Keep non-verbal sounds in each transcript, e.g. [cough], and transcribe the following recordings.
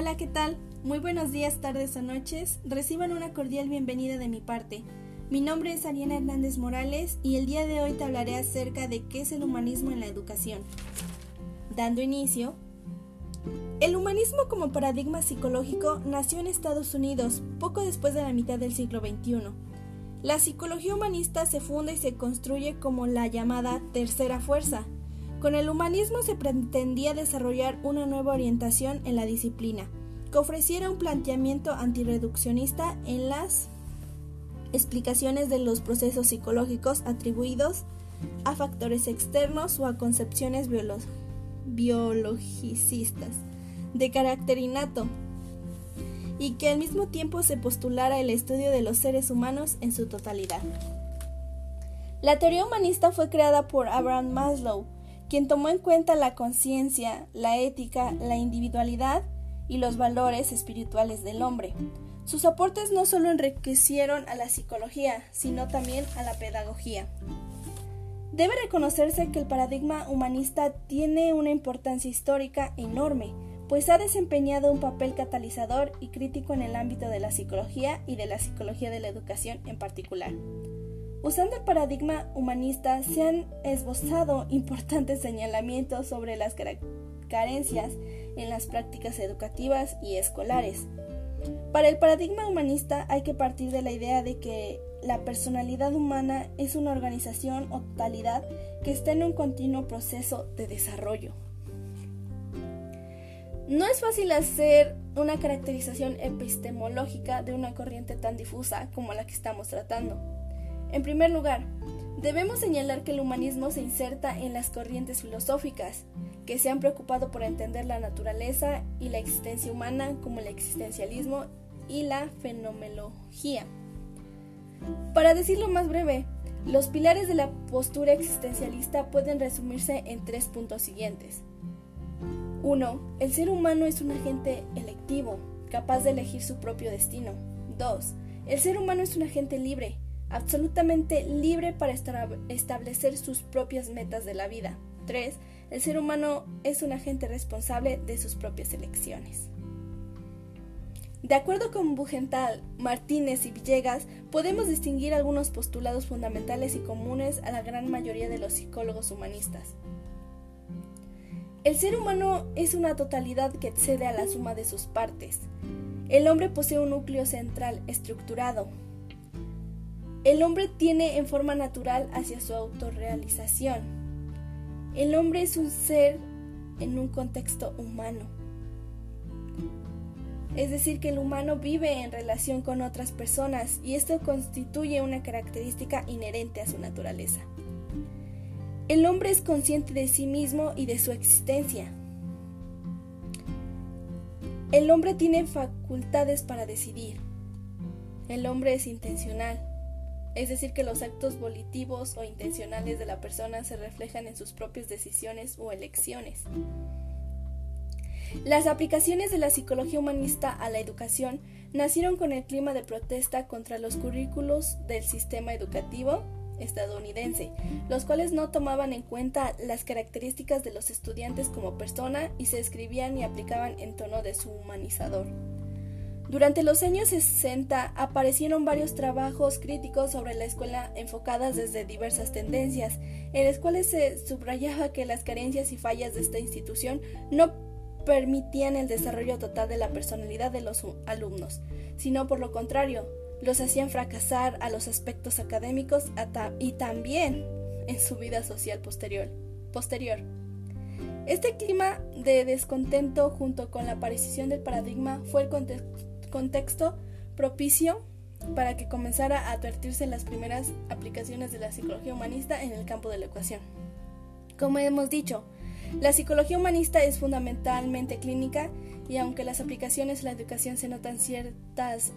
Hola, ¿qué tal? Muy buenos días, tardes o noches. Reciban una cordial bienvenida de mi parte. Mi nombre es Ariana Hernández Morales y el día de hoy te hablaré acerca de qué es el humanismo en la educación. Dando inicio, el humanismo como paradigma psicológico nació en Estados Unidos poco después de la mitad del siglo XXI. La psicología humanista se funda y se construye como la llamada tercera fuerza, con el humanismo se pretendía desarrollar una nueva orientación en la disciplina, que ofreciera un planteamiento antireduccionista en las explicaciones de los procesos psicológicos atribuidos a factores externos o a concepciones biologicistas de carácter innato, y que al mismo tiempo se postulara el estudio de los seres humanos en su totalidad. La teoría humanista fue creada por Abraham Maslow, quien tomó en cuenta la conciencia, la ética, la individualidad y los valores espirituales del hombre. Sus aportes no solo enriquecieron a la psicología, sino también a la pedagogía. Debe reconocerse que el paradigma humanista tiene una importancia histórica enorme, pues ha desempeñado un papel catalizador y crítico en el ámbito de la psicología y de la psicología de la educación en particular. Usando el paradigma humanista se han esbozado importantes [laughs] señalamientos sobre las carencias en las prácticas educativas y escolares. Para el paradigma humanista hay que partir de la idea de que la personalidad humana es una organización o totalidad que está en un continuo proceso de desarrollo. No es fácil hacer una caracterización epistemológica de una corriente tan difusa como la que estamos tratando. En primer lugar, debemos señalar que el humanismo se inserta en las corrientes filosóficas que se han preocupado por entender la naturaleza y la existencia humana como el existencialismo y la fenomenología. Para decirlo más breve, los pilares de la postura existencialista pueden resumirse en tres puntos siguientes. 1. El ser humano es un agente electivo, capaz de elegir su propio destino. 2. El ser humano es un agente libre, absolutamente libre para establecer sus propias metas de la vida. 3. El ser humano es un agente responsable de sus propias elecciones. De acuerdo con Bugental, Martínez y Villegas, podemos distinguir algunos postulados fundamentales y comunes a la gran mayoría de los psicólogos humanistas. El ser humano es una totalidad que excede a la suma de sus partes. El hombre posee un núcleo central estructurado, el hombre tiene en forma natural hacia su autorrealización. El hombre es un ser en un contexto humano. Es decir, que el humano vive en relación con otras personas y esto constituye una característica inherente a su naturaleza. El hombre es consciente de sí mismo y de su existencia. El hombre tiene facultades para decidir. El hombre es intencional es decir, que los actos volitivos o intencionales de la persona se reflejan en sus propias decisiones o elecciones. Las aplicaciones de la psicología humanista a la educación nacieron con el clima de protesta contra los currículos del sistema educativo estadounidense, los cuales no tomaban en cuenta las características de los estudiantes como persona y se escribían y aplicaban en tono deshumanizador. Durante los años 60 aparecieron varios trabajos críticos sobre la escuela enfocadas desde diversas tendencias, en las cuales se subrayaba que las carencias y fallas de esta institución no permitían el desarrollo total de la personalidad de los alumnos, sino por lo contrario, los hacían fracasar a los aspectos académicos y también en su vida social posterior. posterior. Este clima de descontento junto con la aparición del paradigma fue el contexto contexto propicio para que comenzara a advertirse las primeras aplicaciones de la psicología humanista en el campo de la ecuación. Como hemos dicho, la psicología humanista es fundamentalmente clínica y aunque las aplicaciones en la educación se notan ciertas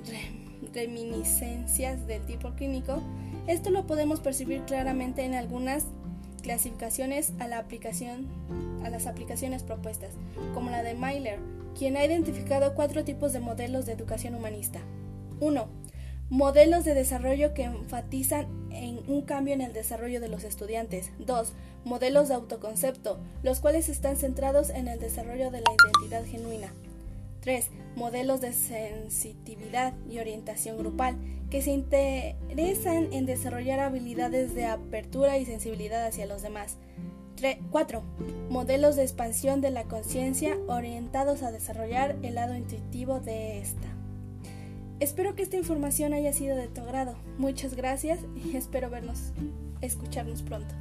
reminiscencias del tipo clínico, esto lo podemos percibir claramente en algunas clasificaciones a, la aplicación, a las aplicaciones propuestas, como la de Myler, quien ha identificado cuatro tipos de modelos de educación humanista. 1. Modelos de desarrollo que enfatizan en un cambio en el desarrollo de los estudiantes. 2. Modelos de autoconcepto, los cuales están centrados en el desarrollo de la identidad genuina. 3. Modelos de sensitividad y orientación grupal que se interesan en desarrollar habilidades de apertura y sensibilidad hacia los demás. 4. Modelos de expansión de la conciencia orientados a desarrollar el lado intuitivo de esta. Espero que esta información haya sido de tu agrado. Muchas gracias y espero vernos, escucharnos pronto.